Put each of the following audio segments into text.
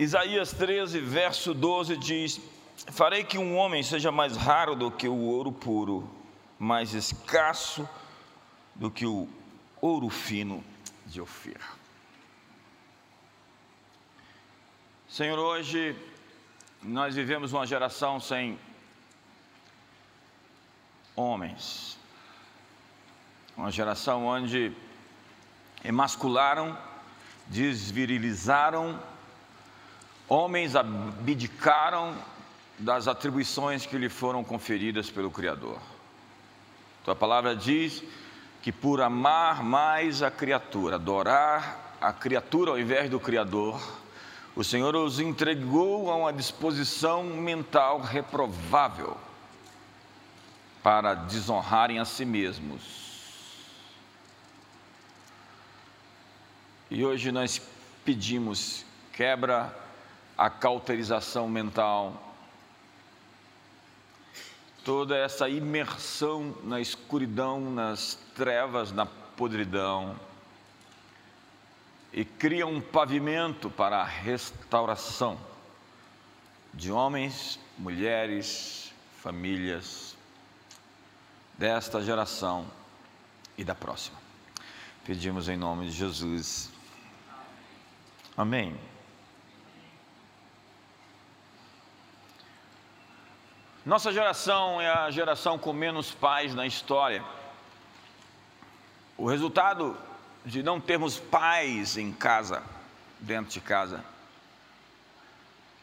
Isaías 13, verso 12 diz: Farei que um homem seja mais raro do que o ouro puro, mais escasso do que o ouro fino de Ofir. Senhor, hoje nós vivemos uma geração sem homens, uma geração onde emascularam, desvirilizaram, homens abdicaram das atribuições que lhe foram conferidas pelo Criador. Tua palavra diz que por amar mais a criatura, adorar a criatura ao invés do Criador, o Senhor os entregou a uma disposição mental reprovável para desonrarem a si mesmos. E hoje nós pedimos, quebra a cauterização mental, toda essa imersão na escuridão, nas trevas, na podridão, e cria um pavimento para a restauração de homens, mulheres, famílias desta geração e da próxima. Pedimos em nome de Jesus. Amém. Nossa geração é a geração com menos pais na história. O resultado de não termos pais em casa, dentro de casa,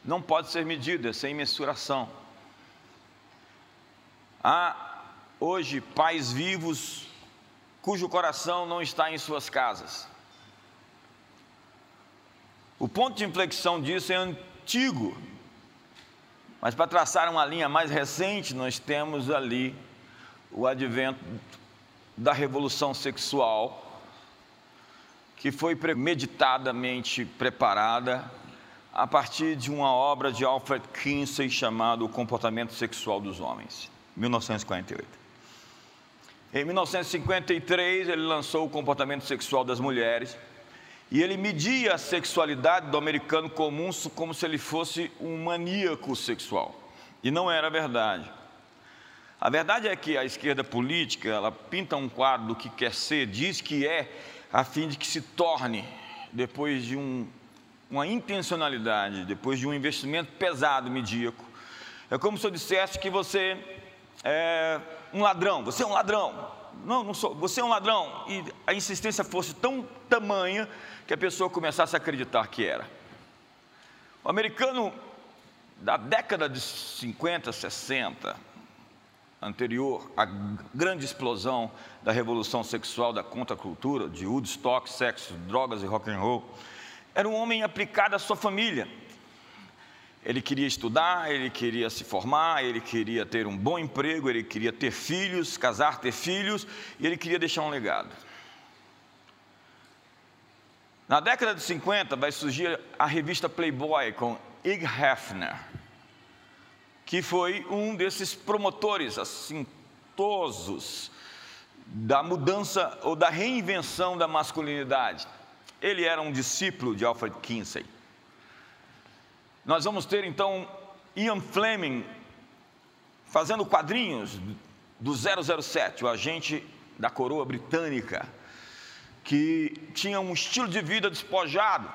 não pode ser medido, é sem mensuração. Há hoje pais vivos cujo coração não está em suas casas. O ponto de inflexão disso é antigo, mas para traçar uma linha mais recente, nós temos ali o advento da revolução sexual, que foi premeditadamente preparada a partir de uma obra de Alfred Kinsey chamada O Comportamento Sexual dos Homens, 1948. Em 1953, ele lançou O Comportamento Sexual das Mulheres, e ele media a sexualidade do americano comum como se ele fosse um maníaco sexual. E não era verdade. A verdade é que a esquerda política, ela pinta um quadro do que quer ser, diz que é, a fim de que se torne, depois de um, uma intencionalidade, depois de um investimento pesado, medíaco. É como se eu dissesse que você é um ladrão, você é um ladrão. Não, não sou, você é um ladrão. E a insistência fosse tão tamanha que a pessoa começasse a acreditar que era. O americano da década de 50, 60, anterior à grande explosão da revolução sexual da contracultura, de Woodstock, sexo, drogas e rock and roll, era um homem aplicado à sua família. Ele queria estudar, ele queria se formar, ele queria ter um bom emprego, ele queria ter filhos, casar, ter filhos, e ele queria deixar um legado. Na década de 50 vai surgir a revista Playboy com Ig Hefner, que foi um desses promotores assintosos da mudança ou da reinvenção da masculinidade. Ele era um discípulo de Alfred Kinsey. Nós vamos ter então Ian Fleming fazendo quadrinhos do 007, o agente da coroa britânica, que tinha um estilo de vida despojado,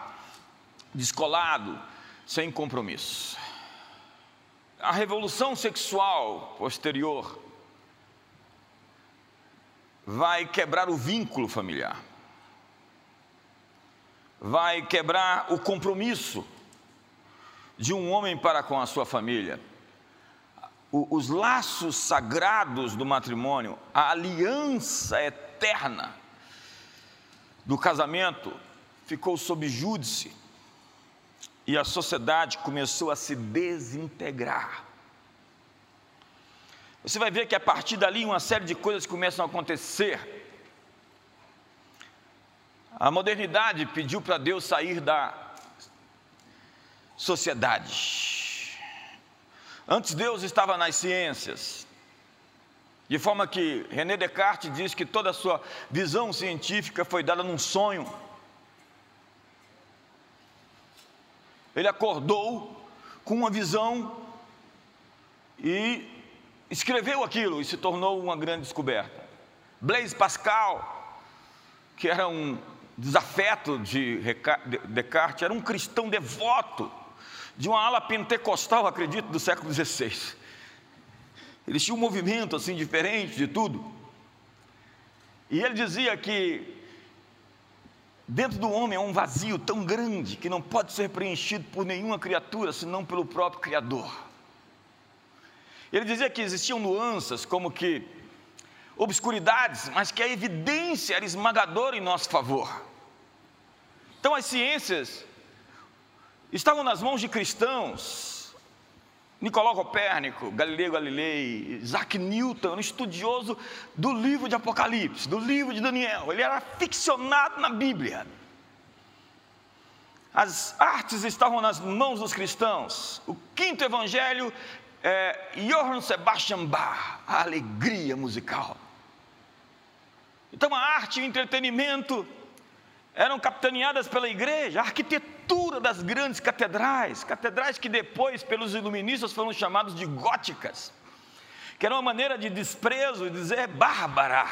descolado, sem compromisso. A revolução sexual posterior vai quebrar o vínculo familiar, vai quebrar o compromisso de um homem para com a sua família. os laços sagrados do matrimônio, a aliança eterna do casamento ficou sob júdice e a sociedade começou a se desintegrar. Você vai ver que a partir dali uma série de coisas começam a acontecer. A modernidade pediu para Deus sair da sociedade. Antes Deus estava nas ciências, de forma que René Descartes diz que toda a sua visão científica foi dada num sonho. ele acordou com uma visão e escreveu aquilo e se tornou uma grande descoberta. Blaise Pascal, que era um desafeto de Descartes, era um cristão devoto de uma ala pentecostal, acredito, do século XVI. Eles tinham um movimento assim diferente de tudo. E ele dizia que dentro do homem é um vazio tão grande que não pode ser preenchido por nenhuma criatura senão pelo próprio Criador. Ele dizia que existiam nuances, como que obscuridades, mas que a evidência era esmagadora em nosso favor. Então as ciências estavam nas mãos de cristãos. Nicolau Copérnico, Galileu Galilei, Isaac Newton, um estudioso do livro de Apocalipse, do livro de Daniel. Ele era ficcionado na Bíblia. As artes estavam nas mãos dos cristãos. O quinto evangelho é, Johann Sebastian Bach, a alegria musical. Então a arte e o entretenimento eram capitaneadas pela igreja, a arquitetura das grandes catedrais, catedrais que depois, pelos iluministas, foram chamadas de góticas, que era uma maneira de desprezo, de dizer bárbara.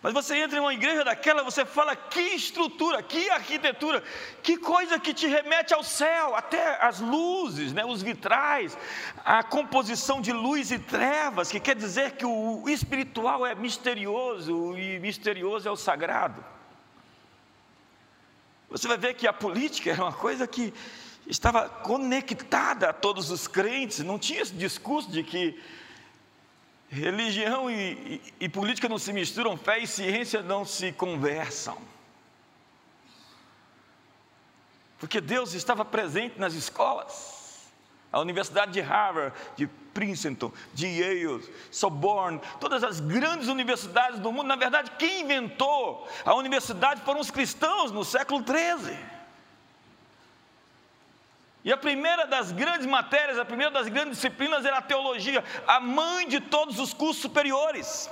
Mas você entra em uma igreja daquela, você fala que estrutura, que arquitetura, que coisa que te remete ao céu, até as luzes, né, os vitrais, a composição de luz e trevas, que quer dizer que o espiritual é misterioso e misterioso é o sagrado. Você vai ver que a política era uma coisa que estava conectada a todos os crentes, não tinha esse discurso de que Religião e, e, e, política não se misturam, fé e ciência não se conversam. Porque Deus estava presente nas escolas. A Universidade de Harvard, de Princeton, de Yale, Sorbonne, todas as grandes universidades do mundo, na verdade, quem inventou a universidade foram os cristãos no século 13. E a primeira das grandes matérias, a primeira das grandes disciplinas era a teologia, a mãe de todos os cursos superiores.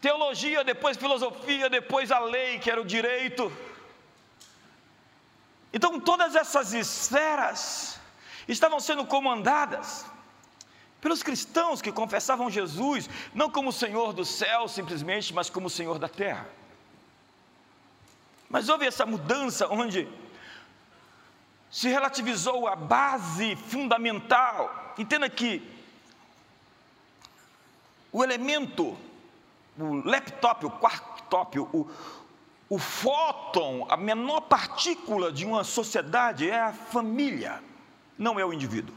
Teologia, depois filosofia, depois a lei, que era o direito. Então, todas essas esferas estavam sendo comandadas pelos cristãos que confessavam Jesus, não como Senhor do céu simplesmente, mas como Senhor da terra. Mas houve essa mudança onde se relativizou a base fundamental. Entenda que o elemento, o laptop, o quarktop, o, o fóton, a menor partícula de uma sociedade é a família, não é o indivíduo.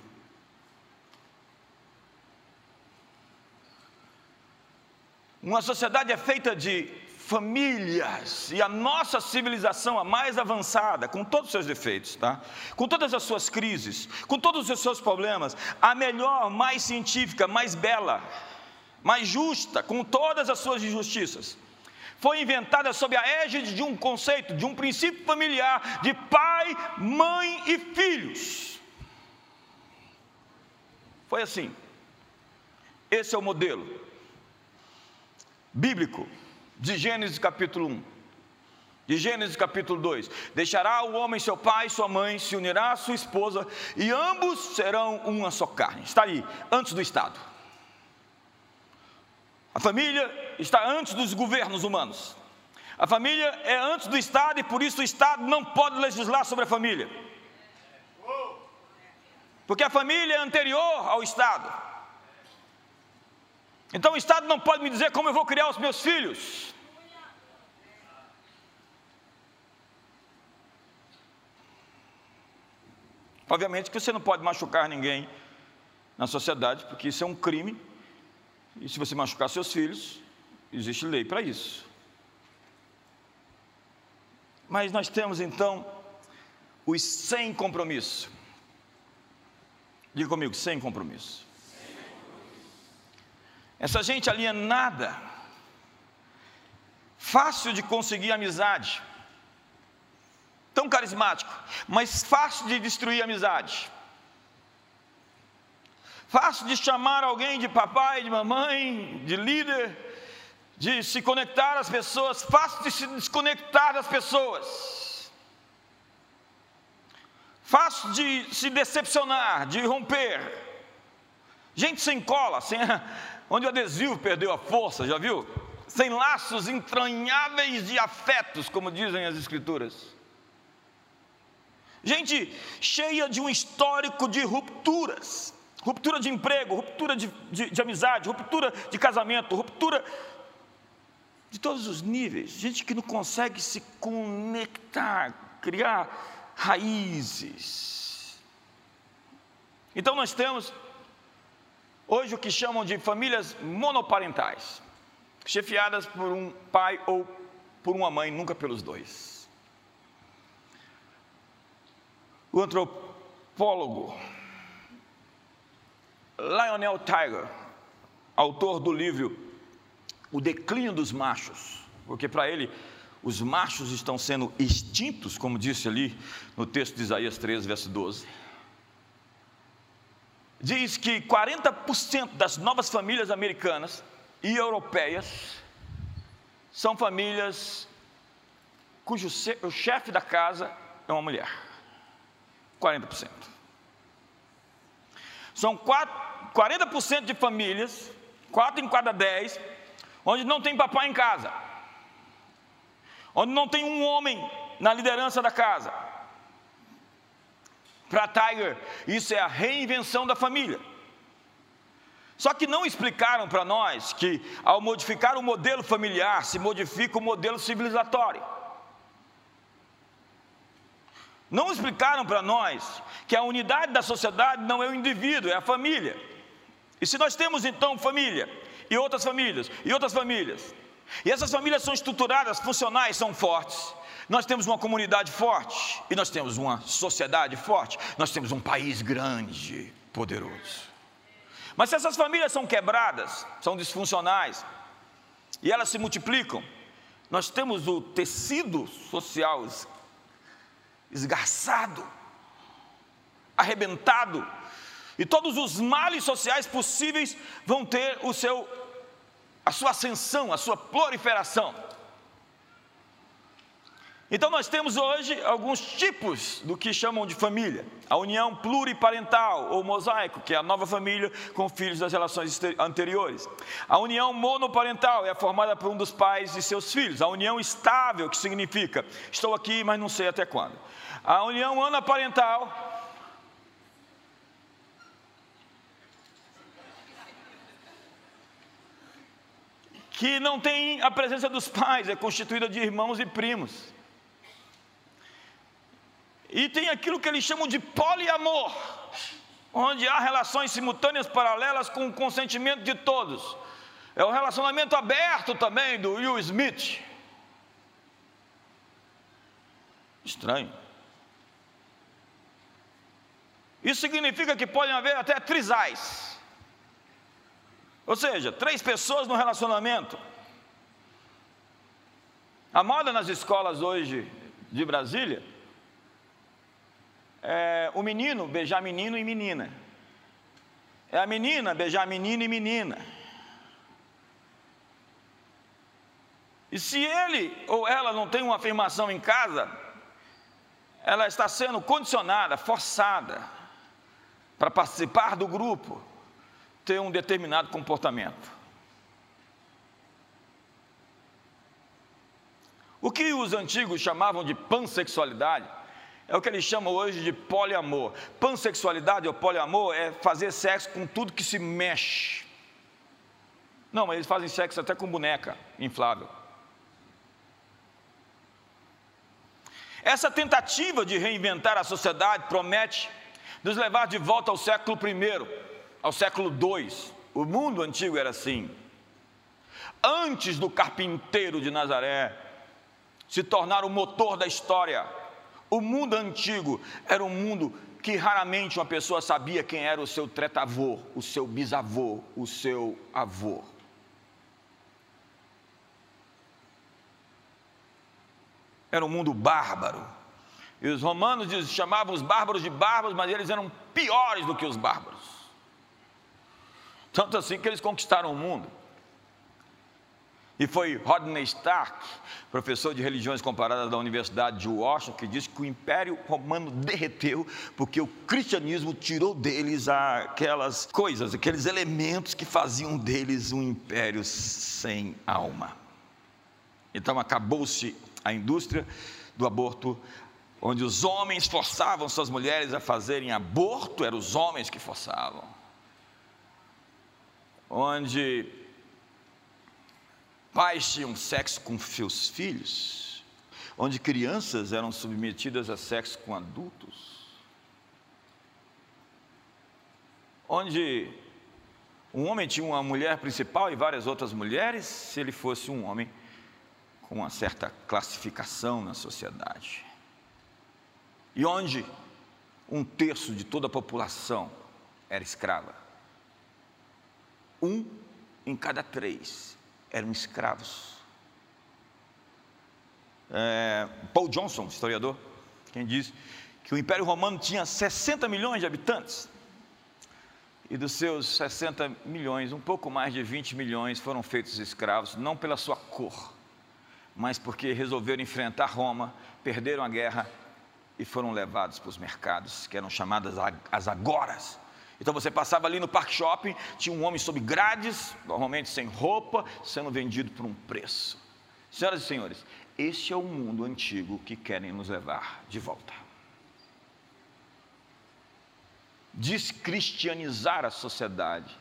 Uma sociedade é feita de famílias e a nossa civilização, a mais avançada, com todos os seus defeitos, tá? com todas as suas crises, com todos os seus problemas, a melhor, mais científica, mais bela, mais justa, com todas as suas injustiças, foi inventada sob a égide de um conceito, de um princípio familiar, de pai, mãe e filhos. Foi assim. Esse é o modelo bíblico de Gênesis capítulo 1. De Gênesis capítulo 2: Deixará o homem seu pai e sua mãe, se unirá à sua esposa, e ambos serão uma só carne. Está aí, antes do Estado. A família está antes dos governos humanos. A família é antes do Estado e por isso o Estado não pode legislar sobre a família. Porque a família é anterior ao Estado. Então o Estado não pode me dizer como eu vou criar os meus filhos. Obviamente que você não pode machucar ninguém na sociedade, porque isso é um crime. E se você machucar seus filhos, existe lei para isso. Mas nós temos então os sem compromisso. Diga comigo, sem compromisso. Essa gente alienada, fácil de conseguir amizade tão carismático, mas fácil de destruir amizade. Fácil de chamar alguém de papai, de mamãe, de líder, de se conectar às pessoas, fácil de se desconectar das pessoas. Fácil de se decepcionar, de romper. Gente sem cola, sem, onde o adesivo perdeu a força, já viu? Sem laços entranháveis de afetos, como dizem as Escrituras. Gente cheia de um histórico de rupturas ruptura de emprego, ruptura de, de, de amizade, ruptura de casamento, ruptura de todos os níveis. Gente que não consegue se conectar, criar raízes. Então nós temos hoje o que chamam de famílias monoparentais, chefiadas por um pai ou por uma mãe, nunca pelos dois. O antropólogo Lionel Tiger, autor do livro O Declínio dos Machos, porque para ele os machos estão sendo extintos, como disse ali no texto de Isaías 13, verso 12. Diz que 40% das novas famílias americanas e europeias são famílias cujo chefe da casa é uma mulher. 40%. São 40% de famílias, 4 em cada 10, onde não tem papai em casa, onde não tem um homem na liderança da casa. Para Tiger, isso é a reinvenção da família. Só que não explicaram para nós que, ao modificar o modelo familiar, se modifica o modelo civilizatório. Não explicaram para nós que a unidade da sociedade não é o indivíduo, é a família. E se nós temos então família, e outras famílias, e outras famílias, e essas famílias são estruturadas, funcionais, são fortes, nós temos uma comunidade forte, e nós temos uma sociedade forte, nós temos um país grande, poderoso. Mas se essas famílias são quebradas, são disfuncionais, e elas se multiplicam, nós temos o tecido social esgarçado, arrebentado, e todos os males sociais possíveis vão ter o seu a sua ascensão, a sua proliferação. Então nós temos hoje alguns tipos do que chamam de família. A união pluriparental ou mosaico, que é a nova família com filhos das relações anteriores. A união monoparental é formada por um dos pais e seus filhos. A união estável, que significa estou aqui, mas não sei até quando. A união anaparental que não tem a presença dos pais, é constituída de irmãos e primos. E tem aquilo que eles chamam de poliamor, onde há relações simultâneas paralelas com o consentimento de todos. É o relacionamento aberto também do Will Smith. Estranho. Isso significa que podem haver até trisais. Ou seja, três pessoas no relacionamento. A moda nas escolas hoje de Brasília é o menino beijar menino e menina. É a menina beijar menino e menina. E se ele ou ela não tem uma afirmação em casa, ela está sendo condicionada, forçada para participar do grupo, ter um determinado comportamento. O que os antigos chamavam de pansexualidade é o que eles chamam hoje de poliamor. Pansexualidade ou poliamor é fazer sexo com tudo que se mexe. Não, mas eles fazem sexo até com boneca inflável. Essa tentativa de reinventar a sociedade promete nos levar de volta ao século I, ao século II. O mundo antigo era assim. Antes do carpinteiro de Nazaré se tornar o motor da história, o mundo antigo era um mundo que raramente uma pessoa sabia quem era o seu tretavô, o seu bisavô, o seu avô. Era um mundo bárbaro. E os romanos chamavam os bárbaros de bárbaros, mas eles eram piores do que os bárbaros. Tanto assim que eles conquistaram o mundo. E foi Rodney Stark, professor de religiões comparadas da Universidade de Washington, que disse que o Império Romano derreteu porque o cristianismo tirou deles aquelas coisas, aqueles elementos que faziam deles um império sem alma. Então acabou-se a indústria do aborto, onde os homens forçavam suas mulheres a fazerem aborto, eram os homens que forçavam. Onde pais tinham sexo com seus filhos, onde crianças eram submetidas a sexo com adultos, onde um homem tinha uma mulher principal e várias outras mulheres, se ele fosse um homem com uma certa classificação na sociedade, e onde um terço de toda a população era escrava. Um em cada três eram escravos. É, Paul Johnson, historiador, quem diz que o Império Romano tinha 60 milhões de habitantes. E dos seus 60 milhões, um pouco mais de 20 milhões foram feitos escravos, não pela sua cor, mas porque resolveram enfrentar Roma, perderam a guerra e foram levados para os mercados, que eram chamadas as agoras, então você passava ali no Park Shopping, tinha um homem sob grades, normalmente sem roupa, sendo vendido por um preço. Senhoras e senhores, este é o mundo antigo que querem nos levar de volta. Descristianizar a sociedade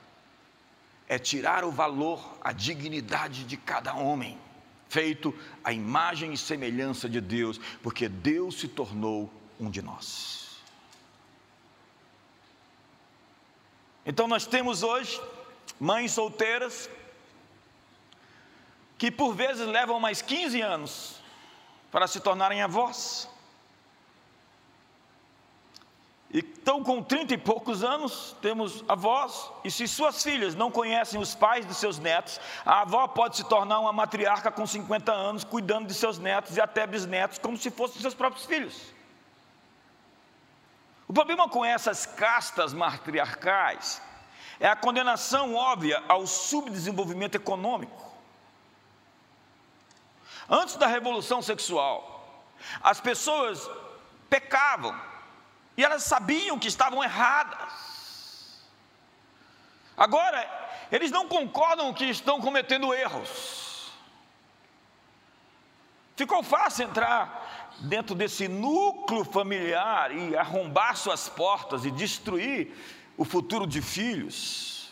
é tirar o valor, a dignidade de cada homem, feito à imagem e semelhança de Deus, porque Deus se tornou um de nós. Então nós temos hoje mães solteiras que por vezes levam mais 15 anos para se tornarem avós. Então, com 30 e poucos anos, temos avós, e se suas filhas não conhecem os pais dos seus netos, a avó pode se tornar uma matriarca com 50 anos, cuidando de seus netos e até bisnetos, como se fossem seus próprios filhos. O problema com essas castas matriarcais é a condenação óbvia ao subdesenvolvimento econômico. Antes da revolução sexual, as pessoas pecavam e elas sabiam que estavam erradas. Agora, eles não concordam que estão cometendo erros. Ficou fácil entrar dentro desse núcleo familiar e arrombar suas portas e destruir o futuro de filhos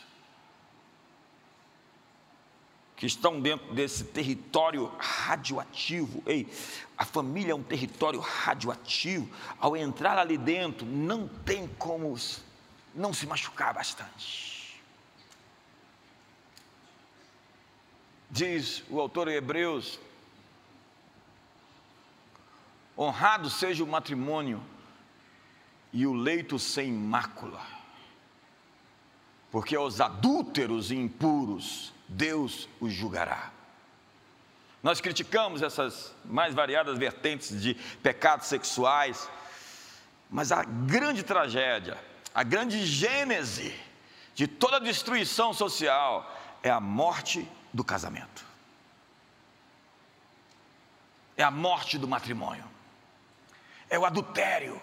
que estão dentro desse território radioativo. Ei, a família é um território radioativo. Ao entrar ali dentro, não tem como não se machucar bastante. Diz o autor de Hebreus Honrado seja o matrimônio e o leito sem mácula, porque aos adúlteros e impuros Deus os julgará. Nós criticamos essas mais variadas vertentes de pecados sexuais, mas a grande tragédia, a grande gênese de toda a destruição social é a morte do casamento, é a morte do matrimônio é o adultério,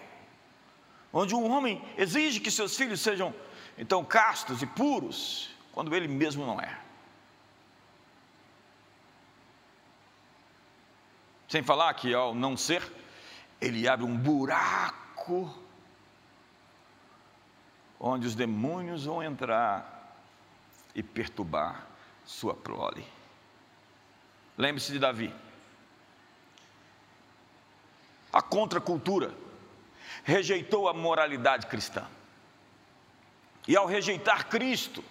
onde um homem exige que seus filhos sejam então castos e puros, quando ele mesmo não é. Sem falar que ao não ser, ele abre um buraco onde os demônios vão entrar e perturbar sua prole. Lembre-se de Davi a contracultura, rejeitou a moralidade cristã. E ao rejeitar Cristo,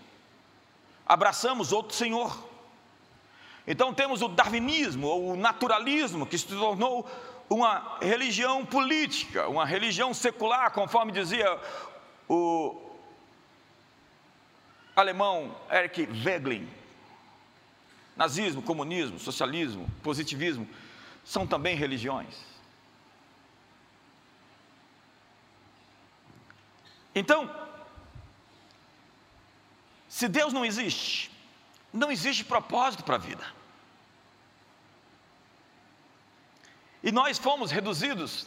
abraçamos outro Senhor. Então temos o darwinismo, ou o naturalismo, que se tornou uma religião política, uma religião secular, conforme dizia o alemão Erich Wegelin. Nazismo, comunismo, socialismo, positivismo são também religiões. Então, se Deus não existe, não existe propósito para a vida. E nós fomos reduzidos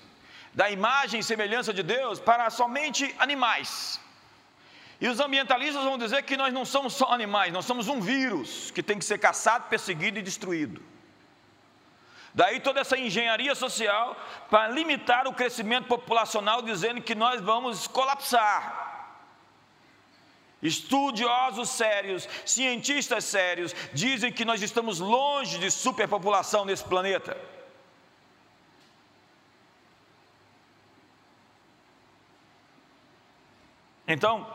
da imagem e semelhança de Deus para somente animais. E os ambientalistas vão dizer que nós não somos só animais, nós somos um vírus que tem que ser caçado, perseguido e destruído. Daí toda essa engenharia social para limitar o crescimento populacional, dizendo que nós vamos colapsar. Estudiosos sérios, cientistas sérios, dizem que nós estamos longe de superpopulação nesse planeta. Então,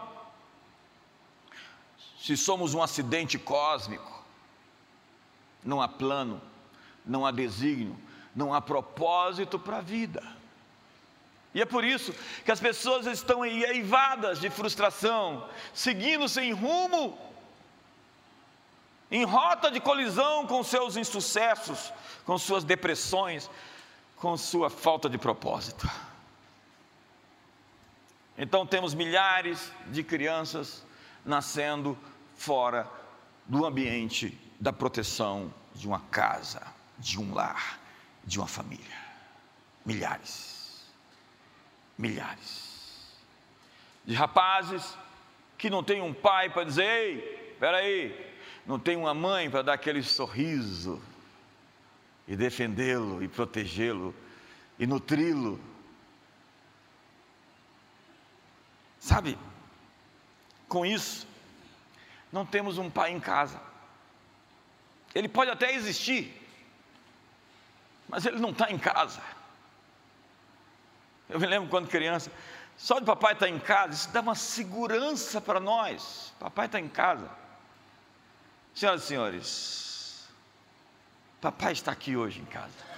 se somos um acidente cósmico, não há plano, não há desígnio, não há propósito para a vida. E é por isso que as pessoas estão eivadas de frustração, seguindo sem rumo, em rota de colisão com seus insucessos, com suas depressões, com sua falta de propósito. Então temos milhares de crianças nascendo fora do ambiente da proteção de uma casa, de um lar, de uma família. Milhares. Milhares. De rapazes que não tem um pai para dizer, ei, espera aí, não tem uma mãe para dar aquele sorriso e defendê-lo e protegê-lo e nutri-lo Sabe, com isso, não temos um pai em casa. Ele pode até existir, mas ele não está em casa. Eu me lembro quando criança, só de papai estar tá em casa, isso dá uma segurança para nós. Papai está em casa. Senhoras e senhores, papai está aqui hoje em casa.